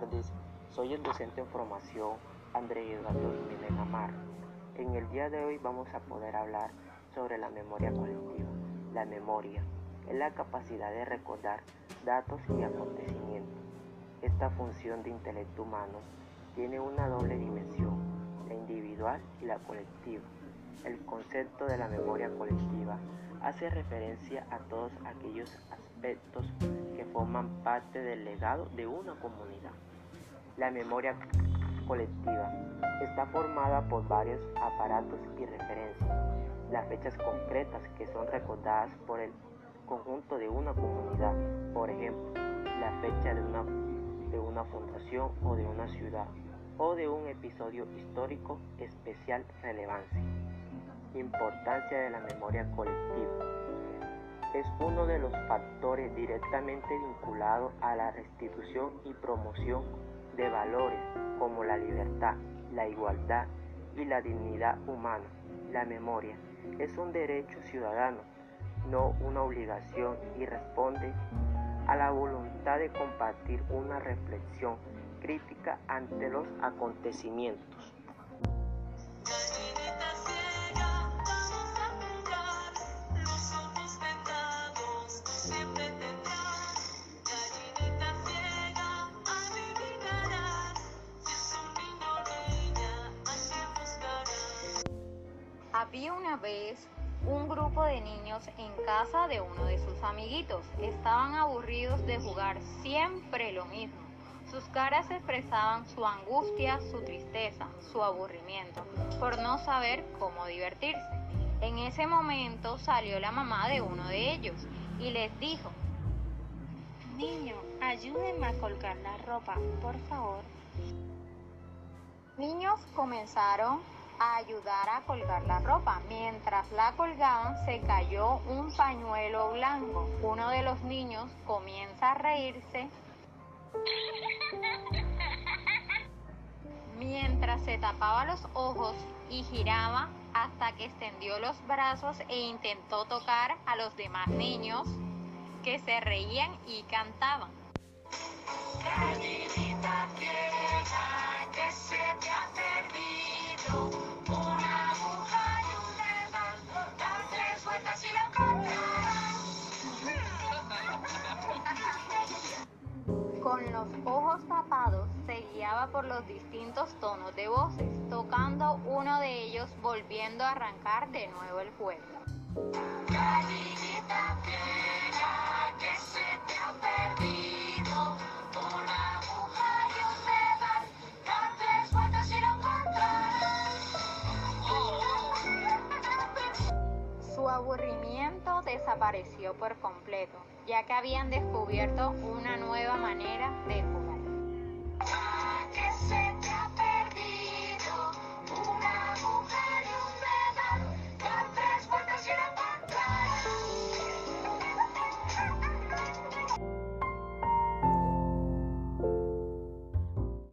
tardes, soy el docente en formación André Eduardo Jiménez Amar. En el día de hoy vamos a poder hablar sobre la memoria colectiva. La memoria es la capacidad de recordar datos y acontecimientos. Esta función de intelecto humano tiene una doble dimensión, la individual y la colectiva. El concepto de la memoria colectiva hace referencia a todos aquellos aspectos que forman parte del legado de una comunidad. La memoria colectiva está formada por varios aparatos y referencias, las fechas concretas que son recordadas por el conjunto de una comunidad, por ejemplo, la fecha de una, de una fundación o de una ciudad, o de un episodio histórico especial relevancia. Importancia de la memoria colectiva. Es uno de los factores directamente vinculados a la restitución y promoción de valores como la libertad, la igualdad y la dignidad humana. La memoria es un derecho ciudadano, no una obligación y responde a la voluntad de compartir una reflexión crítica ante los acontecimientos. Había una vez un grupo de niños en casa de uno de sus amiguitos. Estaban aburridos de jugar siempre lo mismo. Sus caras expresaban su angustia, su tristeza, su aburrimiento, por no saber cómo divertirse. En ese momento salió la mamá de uno de ellos y les dijo, Niño, ayúdenme a colgar la ropa, por favor. Niños comenzaron a ayudar a colgar la ropa. Mientras la colgaban se cayó un pañuelo blanco. Uno de los niños comienza a reírse mientras se tapaba los ojos y giraba hasta que extendió los brazos e intentó tocar a los demás niños que se reían y cantaban. Con los ojos tapados se guiaba por los distintos tonos de voces, tocando uno de ellos volviendo a arrancar de nuevo el juego. Su aburrimiento desapareció por completo, ya que habían descubierto una nueva manera de jugar.